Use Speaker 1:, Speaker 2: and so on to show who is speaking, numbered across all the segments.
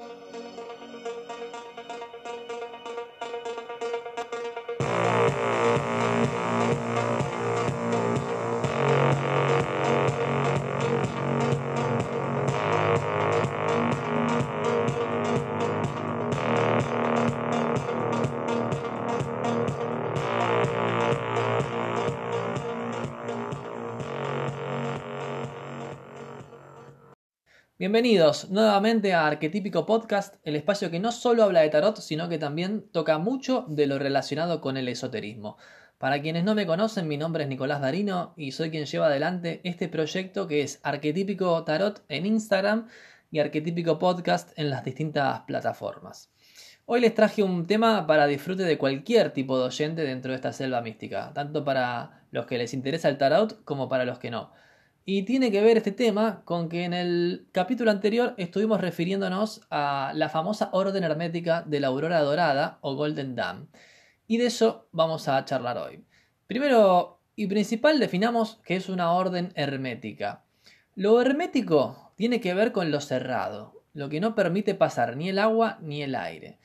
Speaker 1: you Bienvenidos nuevamente a Arquetípico Podcast, el espacio que no solo habla de tarot, sino que también toca mucho de lo relacionado con el esoterismo. Para quienes no me conocen, mi nombre es Nicolás Darino y soy quien lleva adelante este proyecto que es Arquetípico Tarot en Instagram y Arquetípico Podcast en las distintas plataformas. Hoy les traje un tema para disfrute de cualquier tipo de oyente dentro de esta selva mística, tanto para los que les interesa el tarot como para los que no. Y tiene que ver este tema con que en el capítulo anterior estuvimos refiriéndonos a la famosa orden hermética de la aurora dorada o Golden Dawn. Y de eso vamos a charlar hoy. Primero y principal definamos qué es una orden hermética. Lo hermético tiene que ver con lo cerrado, lo que no permite pasar ni el agua ni el aire.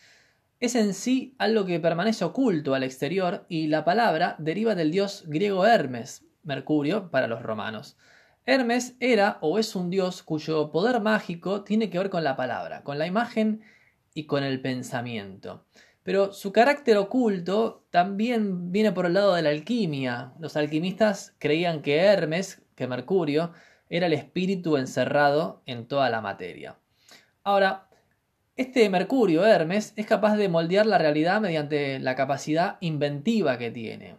Speaker 1: Es en sí algo que permanece oculto al exterior y la palabra deriva del dios griego Hermes, Mercurio para los romanos. Hermes era o es un dios cuyo poder mágico tiene que ver con la palabra, con la imagen y con el pensamiento. Pero su carácter oculto también viene por el lado de la alquimia. Los alquimistas creían que Hermes, que Mercurio, era el espíritu encerrado en toda la materia. Ahora, este Mercurio, Hermes, es capaz de moldear la realidad mediante la capacidad inventiva que tiene.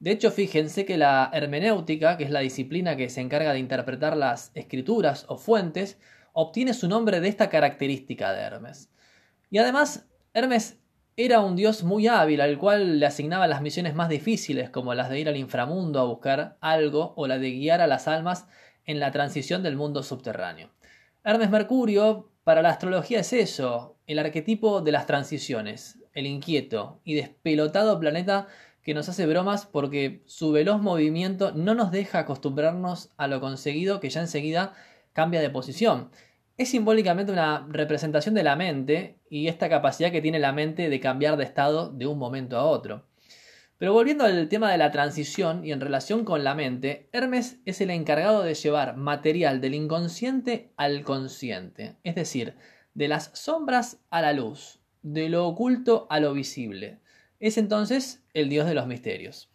Speaker 1: De hecho, fíjense que la hermenéutica, que es la disciplina que se encarga de interpretar las escrituras o fuentes, obtiene su nombre de esta característica de Hermes. Y además, Hermes era un dios muy hábil al cual le asignaba las misiones más difíciles, como las de ir al inframundo a buscar algo o la de guiar a las almas en la transición del mundo subterráneo. Hermes Mercurio, para la astrología es eso, el arquetipo de las transiciones, el inquieto y despelotado planeta que nos hace bromas porque su veloz movimiento no nos deja acostumbrarnos a lo conseguido que ya enseguida cambia de posición. Es simbólicamente una representación de la mente y esta capacidad que tiene la mente de cambiar de estado de un momento a otro. Pero volviendo al tema de la transición y en relación con la mente, Hermes es el encargado de llevar material del inconsciente al consciente, es decir, de las sombras a la luz, de lo oculto a lo visible. Es entonces el Dios de los misterios.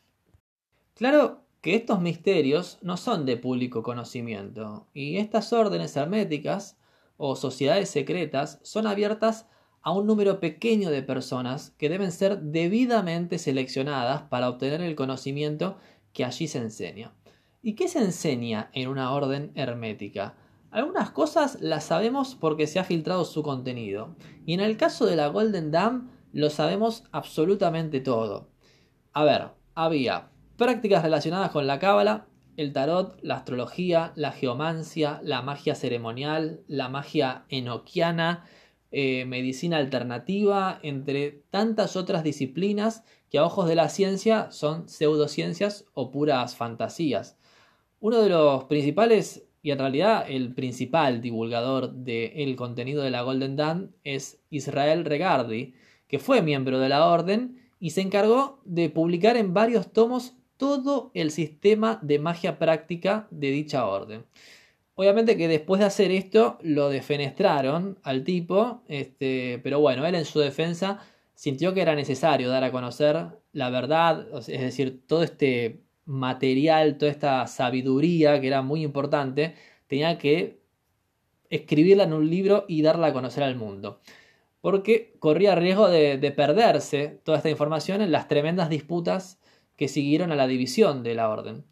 Speaker 1: Claro que estos misterios no son de público conocimiento, y estas órdenes herméticas o sociedades secretas son abiertas a un número pequeño de personas que deben ser debidamente seleccionadas para obtener el conocimiento que allí se enseña. ¿Y qué se enseña en una orden hermética? Algunas cosas las sabemos porque se ha filtrado su contenido, y en el caso de la Golden Dam lo sabemos absolutamente todo. A ver, había prácticas relacionadas con la cábala, el tarot, la astrología, la geomancia, la magia ceremonial, la magia enoquiana, eh, medicina alternativa, entre tantas otras disciplinas que a ojos de la ciencia son pseudociencias o puras fantasías. Uno de los principales, y en realidad el principal divulgador del contenido de la Golden Dawn es Israel Regardi, que fue miembro de la orden y se encargó de publicar en varios tomos todo el sistema de magia práctica de dicha orden. Obviamente que después de hacer esto lo defenestraron al tipo, este, pero bueno, él en su defensa sintió que era necesario dar a conocer la verdad, es decir, todo este material, toda esta sabiduría que era muy importante, tenía que escribirla en un libro y darla a conocer al mundo porque corría riesgo de, perderse toda esta información en las tremendas disputas que siguieron a la división de la orden.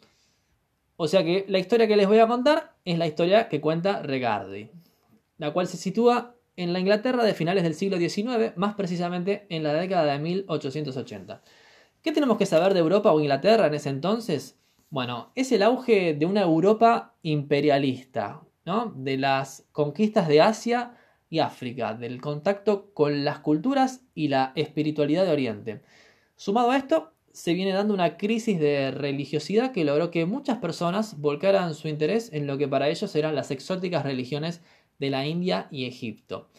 Speaker 1: O sea que la historia que les voy a contar es la historia que cuenta Regardi, la cual se sitúa en la Inglaterra de finales del siglo XIX, más precisamente en la década de 1880. ¿Qué tenemos que saber de Europa o Inglaterra en ese entonces? Bueno, es el auge de una Europa imperialista, ¿no? de las conquistas de Asia y África, del contacto con las culturas y la espiritualidad de Oriente. Sumado a esto, se viene dando una crisis de religiosidad que logró que muchas personas volcaran su interés en lo que para ellos eran las exóticas religiones de la India y Egipto.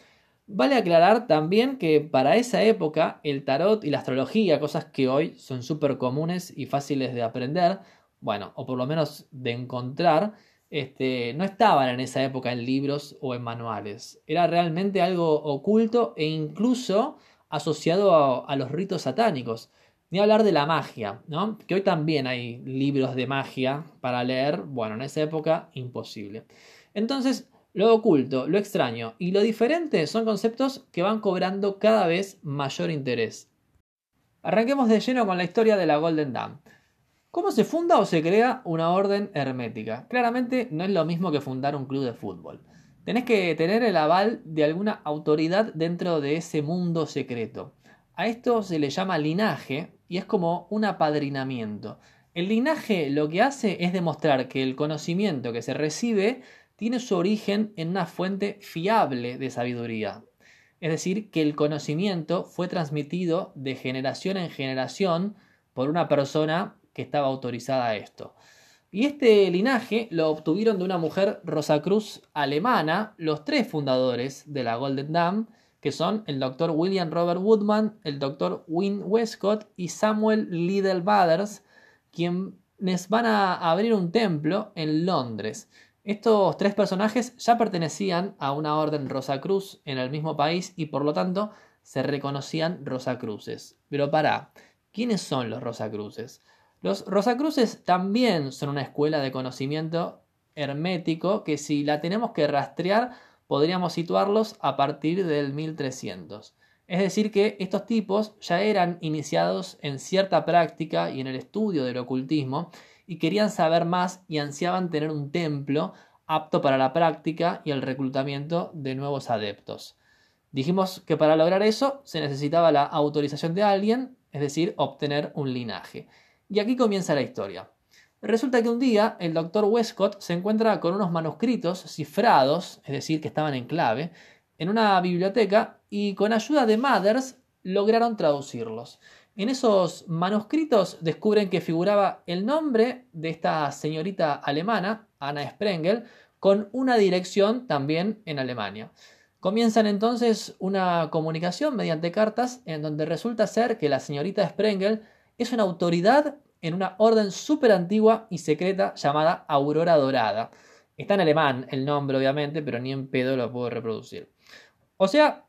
Speaker 1: Vale aclarar también que para esa época el tarot y la astrología, cosas que hoy son súper comunes y fáciles de aprender, bueno, o por lo menos de encontrar, este, no estaban en esa época en libros o en manuales. Era realmente algo oculto e incluso asociado a, los ritos satánicos. Ni hablar de la magia, ¿no? Que hoy también hay libros de magia para leer. Bueno, en esa época imposible. Entonces, lo oculto, lo extraño y lo diferente son conceptos que van cobrando cada vez mayor interés. Arranquemos de lleno con la historia de la Golden Dawn. ¿Cómo se funda o se crea una orden hermética? Claramente no es lo mismo que fundar un club de fútbol. Tenés que tener el aval de alguna autoridad dentro de ese mundo secreto. A esto se le llama linaje y es como un apadrinamiento. El linaje lo que hace es demostrar que el conocimiento que se recibe tiene su origen en una fuente fiable de sabiduría. Es decir, que el conocimiento fue transmitido de generación en generación por una persona que estaba autorizada a esto. Y este linaje lo obtuvieron de una mujer Rosacruz alemana, los tres fundadores de la Golden Dawn, que son el doctor William Robert Woodman, el doctor Wynne Westcott y Samuel Liddell Bathers, quienes van a abrir un templo en Londres. Estos tres personajes ya pertenecían a una orden Rosacruz en el mismo país y por lo tanto se reconocían Rosacruces. Pero para, ¿quiénes son los Rosacruces? Los Rosacruces también son una escuela de conocimiento hermético que si la tenemos que rastrear podríamos situarlos a partir del 1300. Es decir, que estos tipos ya eran iniciados en cierta práctica y en el estudio del ocultismo y querían saber más y ansiaban tener un templo apto para la práctica y el reclutamiento de nuevos adeptos. Dijimos que para lograr eso se necesitaba la autorización de alguien, es decir, obtener un linaje. Y aquí comienza la historia. Resulta que un día el doctor Westcott se encuentra con unos manuscritos cifrados, es decir, que estaban en clave, en una biblioteca y con ayuda de Mothers lograron traducirlos. En esos manuscritos descubren que figuraba el nombre de esta señorita alemana, Anna Sprengel, con una dirección también en Alemania. Comienzan entonces una comunicación mediante cartas en donde resulta ser que la señorita Sprengel es una autoridad en una orden súper antigua y secreta llamada Aurora Dorada. Está en alemán el nombre, obviamente, pero ni en pedo lo puedo reproducir. O sea,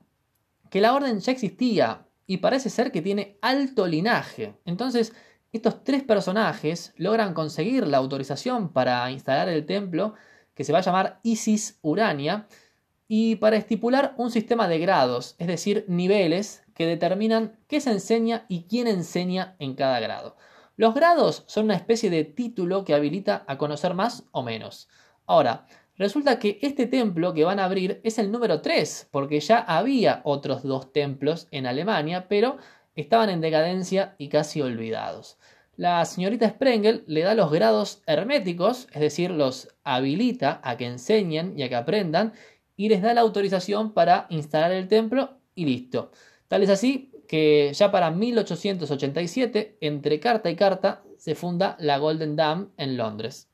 Speaker 1: que la orden ya existía y parece ser que tiene alto linaje. Entonces, estos tres personajes logran conseguir la autorización para instalar el templo que se va a llamar Isis Urania y para estipular un sistema de grados, es decir, niveles que determinan qué se enseña y quién enseña en cada grado. Los grados son una especie de título que habilita a conocer más o menos. Ahora, resulta que este templo que van a abrir es el número 3, porque ya había otros dos templos en Alemania, pero estaban en decadencia y casi olvidados. La señorita Sprengel le da los grados herméticos, es decir, los habilita a que enseñen y a que aprendan, y les da la autorización para instalar el templo y listo. Tal es así que ya para 1887, entre carta y carta, se funda la Golden Dawn en Londres.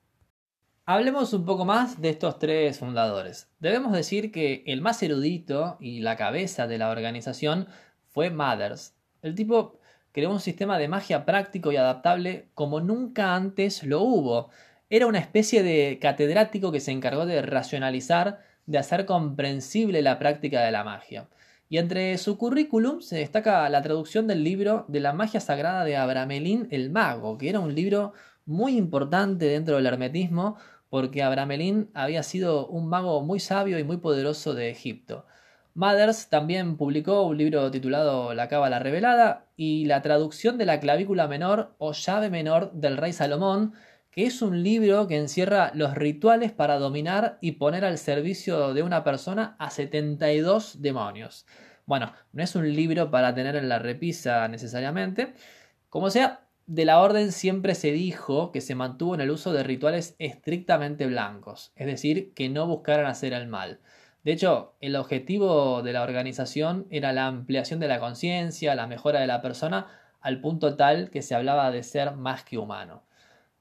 Speaker 1: Hablemos un poco más de estos tres fundadores. Debemos decir que el más erudito y la cabeza de la organización fue Mothers. El tipo creó un sistema de magia práctico y adaptable como nunca antes lo hubo. Era una especie de catedrático que se encargó de racionalizar, de hacer comprensible la práctica de la magia. Y entre su currículum se destaca la traducción del libro de la magia sagrada de Abramelín el Mago, que era un libro muy importante dentro del hermetismo, porque Abramelín había sido un mago muy sabio y muy poderoso de Egipto. Mothers también publicó un libro titulado La Cábala Revelada y la traducción de la clavícula menor o llave menor del rey Salomón, es un libro que encierra los rituales para dominar y poner al servicio de una persona a 72 demonios. Bueno, no es un libro para tener en la repisa necesariamente. Como sea, de la orden siempre se dijo que se mantuvo en el uso de rituales estrictamente blancos, es decir, que no buscaran hacer el mal. De hecho, el objetivo de la organización era la ampliación de la conciencia, la mejora de la persona, al punto tal que se hablaba de ser más que humano.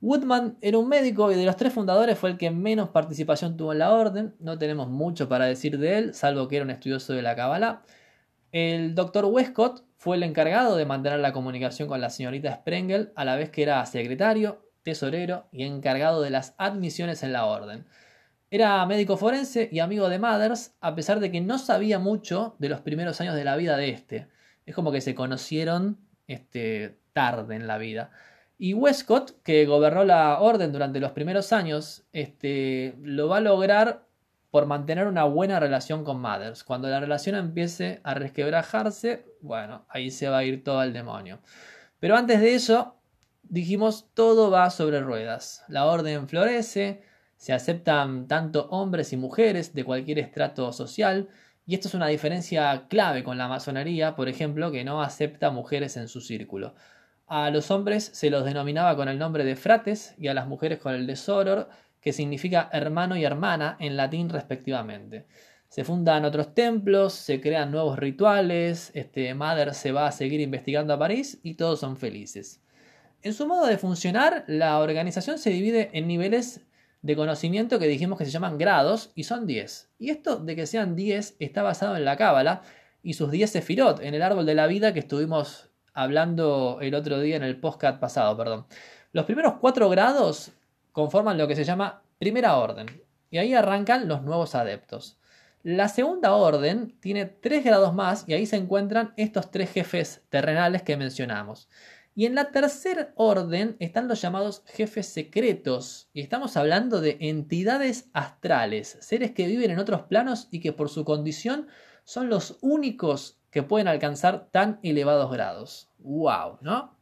Speaker 1: Woodman era un médico y de los tres fundadores fue el que menos participación tuvo en la orden. No tenemos mucho para decir de él, salvo que era un estudioso de la Kabbalah. El doctor Westcott fue el encargado de mantener la comunicación con la señorita Sprengel, a la vez que era secretario, tesorero y encargado de las admisiones en la orden. Era médico forense y amigo de Mathers, a pesar de que no sabía mucho de los primeros años de la vida de este. Es como que se conocieron este, tarde en la vida. Y Westcott, que gobernó la orden durante los primeros años, este, lo va a lograr por mantener una buena relación con Mothers. Cuando la relación empiece a resquebrajarse, bueno, ahí se va a ir todo al demonio. Pero antes de eso, dijimos, todo va sobre ruedas. La orden florece, se aceptan tanto hombres y mujeres de cualquier estrato social, y esto es una diferencia clave con la masonería, por ejemplo, que no acepta mujeres en su círculo. A los hombres se los denominaba con el nombre de frates y a las mujeres con el de soror, que significa hermano y hermana en latín respectivamente. Se fundan otros templos, se crean nuevos rituales, este Mother se va a seguir investigando a París y todos son felices. En su modo de funcionar, la organización se divide en niveles de conocimiento que dijimos que se llaman grados y son 10. Y esto de que sean 10 está basado en la Cábala y sus 10 sefirot, en el árbol de la vida que estuvimos hablando el otro día en el postcat pasado, perdón. Los primeros cuatro grados conforman lo que se llama primera orden, y ahí arrancan los nuevos adeptos. La segunda orden tiene tres grados más y ahí se encuentran estos tres jefes terrenales que mencionamos. Y en la tercera orden están los llamados jefes secretos. Y estamos hablando de entidades astrales, seres que viven en otros planos y que por su condición son los únicos que pueden alcanzar tan elevados grados. ¡Wow! ¿No?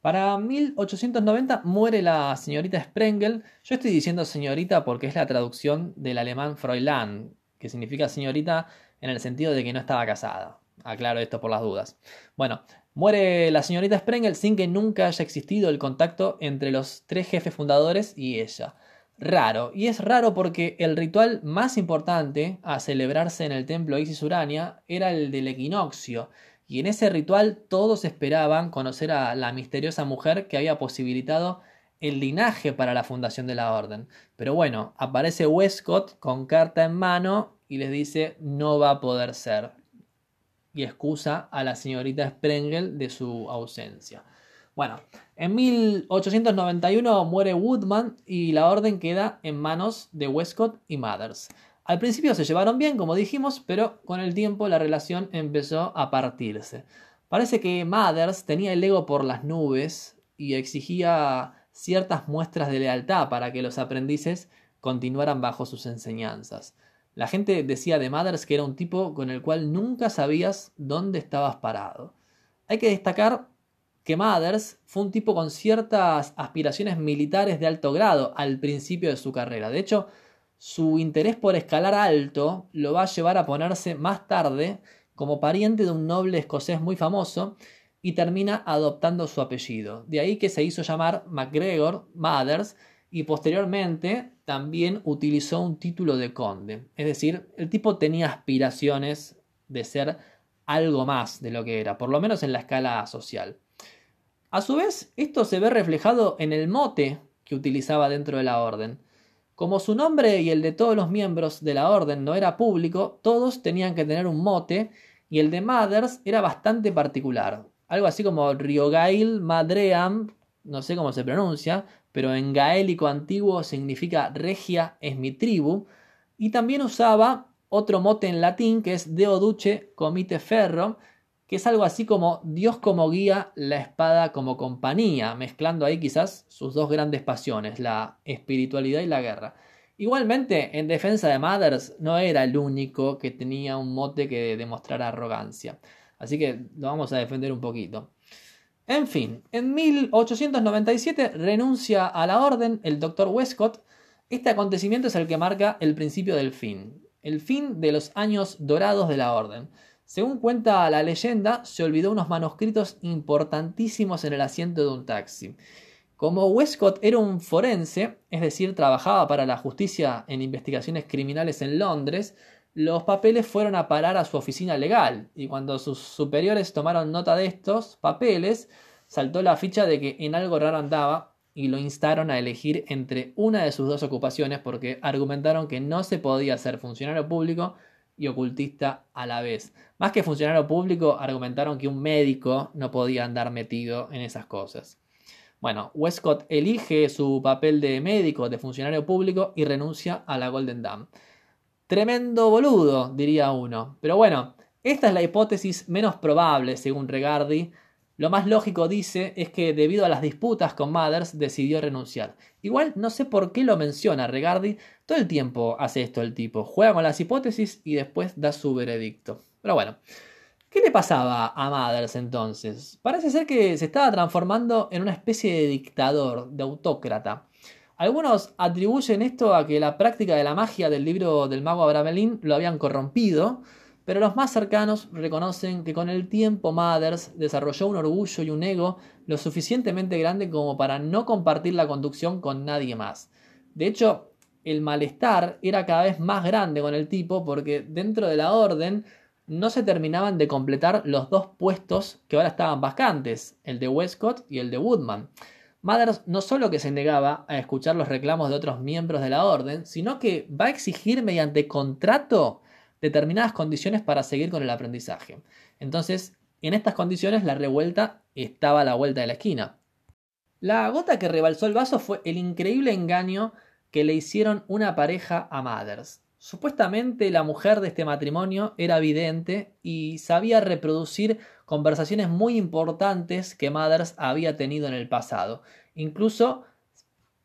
Speaker 1: Para 1890 muere la señorita Sprengel. Yo estoy diciendo señorita porque es la traducción del alemán Fräulein, que significa señorita en el sentido de que no estaba casada. Aclaro esto por las dudas. Bueno, muere la señorita Sprengel sin que nunca haya existido el contacto entre los tres jefes fundadores y ella raro. Y es raro porque el ritual más importante a celebrarse en el templo Isis Urania era el del equinoccio. Y en ese ritual todos esperaban conocer a la misteriosa mujer que había posibilitado el linaje para la fundación de la orden. Pero bueno, aparece Westcott con carta en mano y les dice no va a poder ser. Y excusa a la señorita Sprengel de su ausencia. Bueno, en 1891 muere Woodman y la orden queda en manos de Westcott y Mathers. Al principio se llevaron bien, como dijimos, pero con el tiempo la relación empezó a partirse. Parece que Mathers tenía el ego por las nubes y exigía ciertas muestras de lealtad para que los aprendices continuaran bajo sus enseñanzas. La gente decía de Mathers que era un tipo con el cual nunca sabías dónde estabas parado. Hay que destacar que Mathers fue un tipo con ciertas aspiraciones militares de alto grado al principio de su carrera. De hecho, su interés por escalar alto lo va a llevar a ponerse más tarde como pariente de un noble escocés muy famoso y termina adoptando su apellido. De ahí que se hizo llamar MacGregor Mathers y posteriormente también utilizó un título de conde. Es decir, el tipo tenía aspiraciones de ser algo más de lo que era, por lo menos en la escala social. A su vez, esto se ve reflejado en el mote que utilizaba dentro de la orden. Como su nombre y el de todos los miembros de la orden no era público, todos tenían que tener un mote y el de Mothers era bastante particular. Algo así como Riogail Madream, no sé cómo se pronuncia, pero en gaélico antiguo significa regia es mi tribu, y también usaba otro mote en latín que es Deoduce Comite Ferro, que es algo así como Dios como guía, la espada como compañía, mezclando ahí quizás sus dos grandes pasiones, la espiritualidad y la guerra. Igualmente, en defensa de Mothers no era el único que tenía un mote que demostrara arrogancia. Así que lo vamos a defender un poquito. En fin, en 1897 renuncia a la orden el Dr. Westcott. Este acontecimiento es el que marca el principio del fin, el fin de los años dorados de la orden. Según cuenta la leyenda, se olvidó unos manuscritos importantísimos en el asiento de un taxi. Como Westcott era un forense, es decir, trabajaba para la justicia en investigaciones criminales en Londres, los papeles fueron a parar a su oficina legal y cuando sus superiores tomaron nota de estos papeles, saltó la ficha de que en algo raro andaba y lo instaron a elegir entre una de sus dos ocupaciones porque argumentaron que no se podía ser funcionario público y ocultista a la vez. Más que funcionario público, argumentaron que un médico no podía andar metido en esas cosas. Bueno, Westcott elige su papel de médico, de funcionario público y renuncia a la Golden Dam. Tremendo boludo, diría uno. Pero bueno, esta es la hipótesis menos probable, según Regardi. Lo más lógico, dice, es que debido a las disputas con Mothers decidió renunciar. Igual no sé por qué lo menciona Regardi. Todo el tiempo hace esto el tipo. Juega con las hipótesis y después da su veredicto. Pero bueno, ¿qué le pasaba a Mothers entonces? Parece ser que se estaba transformando en una especie de dictador, de autócrata. Algunos atribuyen esto a que la práctica de la magia del libro del mago Abramelin lo habían corrompido, pero los más cercanos reconocen que con el tiempo Mothers desarrolló un orgullo y un ego lo suficientemente grande como para no compartir la conducción con nadie más. De hecho, el malestar era cada vez más grande con el tipo porque dentro de la orden no se terminaban de completar los dos puestos que ahora estaban vacantes, el de Westcott y el de Woodman. Mothers no solo que se negaba a escuchar los reclamos de otros miembros de la orden, sino que va a exigir mediante contrato determinadas condiciones para seguir con el aprendizaje. Entonces, en estas condiciones la revuelta estaba a la vuelta de la esquina. La gota que rebalsó el vaso fue el increíble engaño que le hicieron una pareja a Mothers. Supuestamente la mujer de este matrimonio era vidente y sabía reproducir conversaciones muy importantes que Mothers había tenido en el pasado. Incluso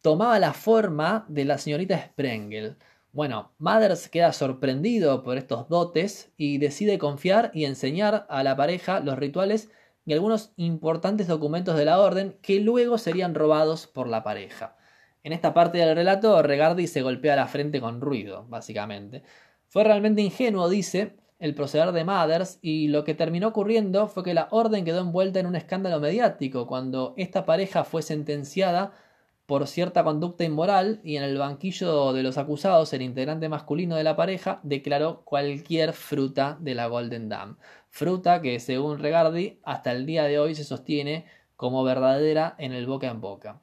Speaker 1: tomaba la forma de la señorita Sprengel. Bueno, Mothers queda sorprendido por estos dotes y decide confiar y enseñar a la pareja los rituales y algunos importantes documentos de la orden que luego serían robados por la pareja. En esta parte del relato, Regardi se golpea la frente con ruido, básicamente. Fue realmente ingenuo, dice, el proceder de Mothers y lo que terminó ocurriendo fue que la orden quedó envuelta en un escándalo mediático cuando esta pareja fue sentenciada por cierta conducta inmoral y en el banquillo de los acusados el integrante masculino de la pareja declaró cualquier fruta de la Golden Dam. Fruta que según Regardi hasta el día de hoy se sostiene como verdadera en el boca en boca.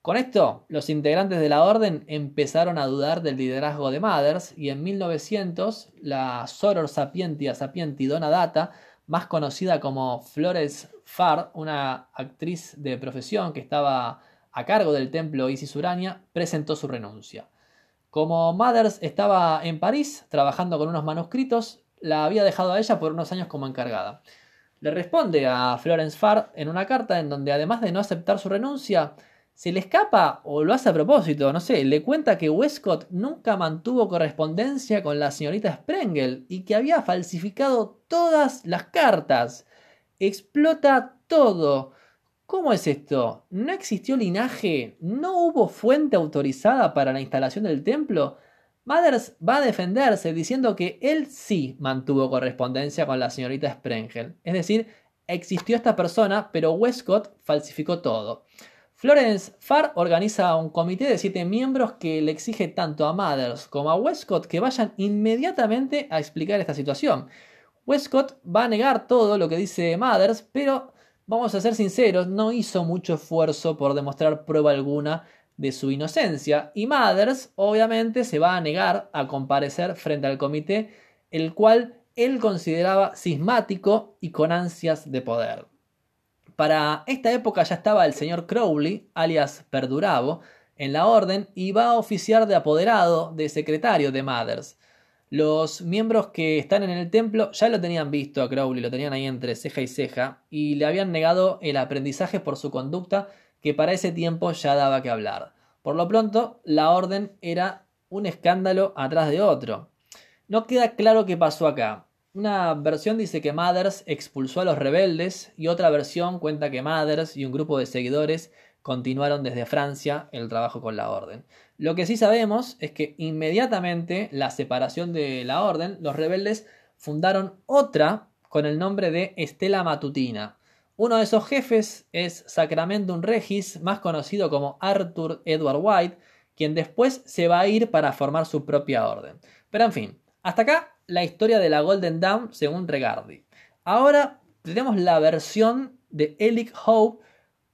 Speaker 1: Con esto, los integrantes de la orden empezaron a dudar del liderazgo de Mothers y en 1900 la Soror Sapientia Sapienti Dona Data, más conocida como Flores Farr, una actriz de profesión que estaba a cargo del templo Isis Urania, presentó su renuncia. Como Mothers estaba en París trabajando con unos manuscritos, la había dejado a ella por unos años como encargada. Le responde a Florence Farr en una carta en donde además de no aceptar su renuncia, se le escapa o lo hace a propósito, no sé, le cuenta que Westcott nunca mantuvo correspondencia con la señorita Sprengel y que había falsificado todas las cartas. Explota todo. ¿Cómo es esto? ¿No existió linaje? ¿No hubo fuente autorizada para la instalación del templo? Mothers va a defenderse diciendo que él sí mantuvo correspondencia con la señorita Sprengel. Es decir, existió esta persona, pero Westcott falsificó todo. Florence Farr organiza un comité de siete miembros que le exige tanto a Mothers como a Westcott que vayan inmediatamente a explicar esta situación. Westcott va a negar todo lo que dice Mothers, pero vamos a ser sinceros, no hizo mucho esfuerzo por demostrar prueba alguna de su inocencia y Mothers obviamente se va a negar a comparecer frente al comité, el cual él consideraba cismático y con ansias de poder. Para esta época ya estaba el señor Crowley, alias Perdurabo, en la orden y va a oficiar de apoderado de secretario de Mothers. Los miembros que están en el templo ya lo tenían visto a Crowley, lo tenían ahí entre ceja y ceja, y le habían negado el aprendizaje por su conducta que para ese tiempo ya daba que hablar. Por lo pronto, la orden era un escándalo atrás de otro. No queda claro qué pasó acá. Una versión dice que Mothers expulsó a los rebeldes y otra versión cuenta que Mothers y un grupo de seguidores continuaron desde Francia el trabajo con la orden. Lo que sí sabemos es que inmediatamente la separación de la orden, los rebeldes fundaron otra con el nombre de Estela Matutina. Uno de esos jefes es Sacramentum Regis, más conocido como Arthur Edward White, quien después se va a ir para formar su propia orden. Pero en fin, hasta acá la historia de la Golden Dawn según Regardi. Ahora tenemos la versión de Elick Hope,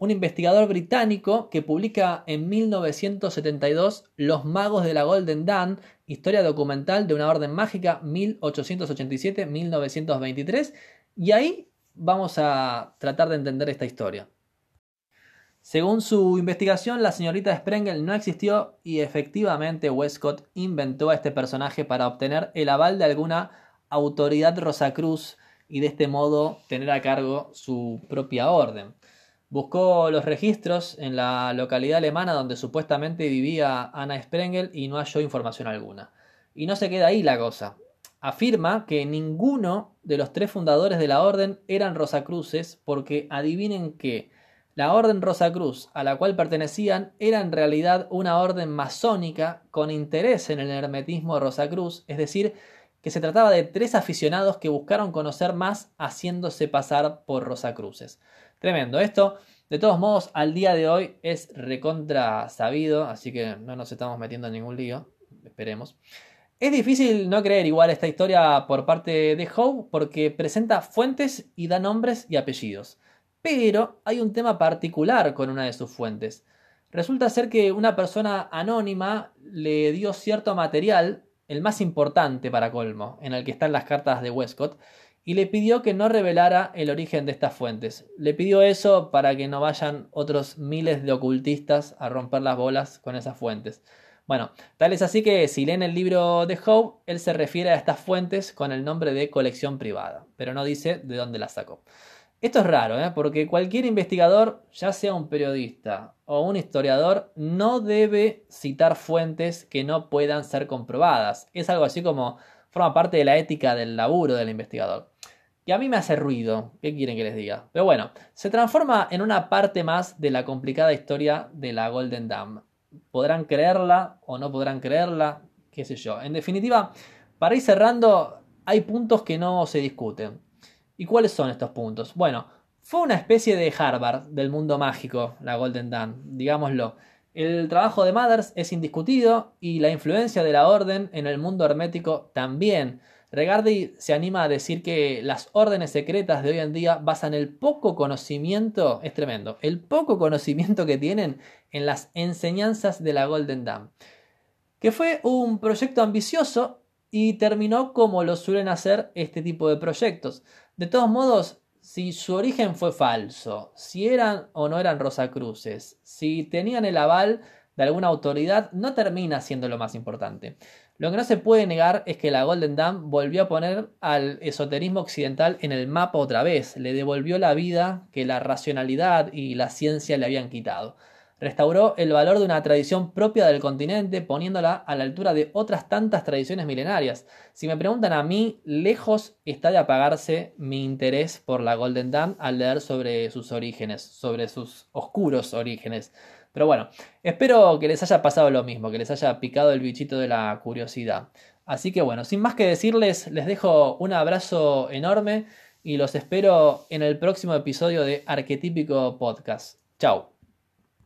Speaker 1: un investigador británico que publica en 1972 Los magos de la Golden Dawn, historia documental de una orden mágica 1887-1923, y ahí vamos a tratar de entender esta historia. Según su investigación, la señorita Sprengel no existió y efectivamente Westcott inventó a este personaje para obtener el aval de alguna autoridad Rosacruz y de este modo tener a cargo su propia orden. Buscó los registros en la localidad alemana donde supuestamente vivía Anna Sprengel y no halló información alguna. Y no se queda ahí la cosa. Afirma que ninguno de los tres fundadores de la orden eran Rosacruces porque adivinen que la orden Rosacruz a la cual pertenecían era en realidad una orden masónica con interés en el hermetismo Rosacruz, es decir, que se trataba de tres aficionados que buscaron conocer más haciéndose pasar por Rosacruces. Tremendo. Esto, de todos modos, al día de hoy es recontra sabido, así que no nos estamos metiendo en ningún lío. Esperemos. Es difícil no creer igual esta historia por parte de Howe porque presenta fuentes y da nombres y apellidos. Pero hay un tema particular con una de sus fuentes. Resulta ser que una persona anónima le dio cierto material, el más importante para colmo, en el que están las cartas de Westcott, y le pidió que no revelara el origen de estas fuentes. Le pidió eso para que no vayan otros miles de ocultistas a romper las bolas con esas fuentes. Bueno, tal es así que si leen el libro de Howe, él se refiere a estas fuentes con el nombre de colección privada, pero no dice de dónde las sacó. Esto es raro, ¿eh? porque cualquier investigador, ya sea un periodista o un historiador, no debe citar fuentes que no puedan ser comprobadas. Es algo así como forma parte de la ética del laburo del investigador. Y a mí me hace ruido, ¿qué quieren que les diga? Pero bueno, se transforma en una parte más de la complicada historia de la Golden Dam. Podrán creerla o no podrán creerla, qué sé yo. En definitiva, para ir cerrando, hay puntos que no se discuten. ¿Y cuáles son estos puntos? Bueno, fue una especie de Harvard del mundo mágico, la Golden Dawn, digámoslo. El trabajo de Mathers es indiscutido y la influencia de la orden en el mundo hermético también. Regardi se anima a decir que las órdenes secretas de hoy en día basan el poco conocimiento, es tremendo, el poco conocimiento que tienen en las enseñanzas de la Golden Dawn. Que fue un proyecto ambicioso y terminó como lo suelen hacer este tipo de proyectos. De todos modos, si su origen fue falso, si eran o no eran Rosacruces, si tenían el aval de alguna autoridad, no termina siendo lo más importante. Lo que no se puede negar es que la Golden Dawn volvió a poner al esoterismo occidental en el mapa otra vez, le devolvió la vida que la racionalidad y la ciencia le habían quitado restauró el valor de una tradición propia del continente, poniéndola a la altura de otras tantas tradiciones milenarias. Si me preguntan a mí, lejos está de apagarse mi interés por la Golden Dawn al leer sobre sus orígenes, sobre sus oscuros orígenes. Pero bueno, espero que les haya pasado lo mismo, que les haya picado el bichito de la curiosidad. Así que bueno, sin más que decirles, les dejo un abrazo enorme y los espero en el próximo episodio de Arquetípico Podcast. Chao.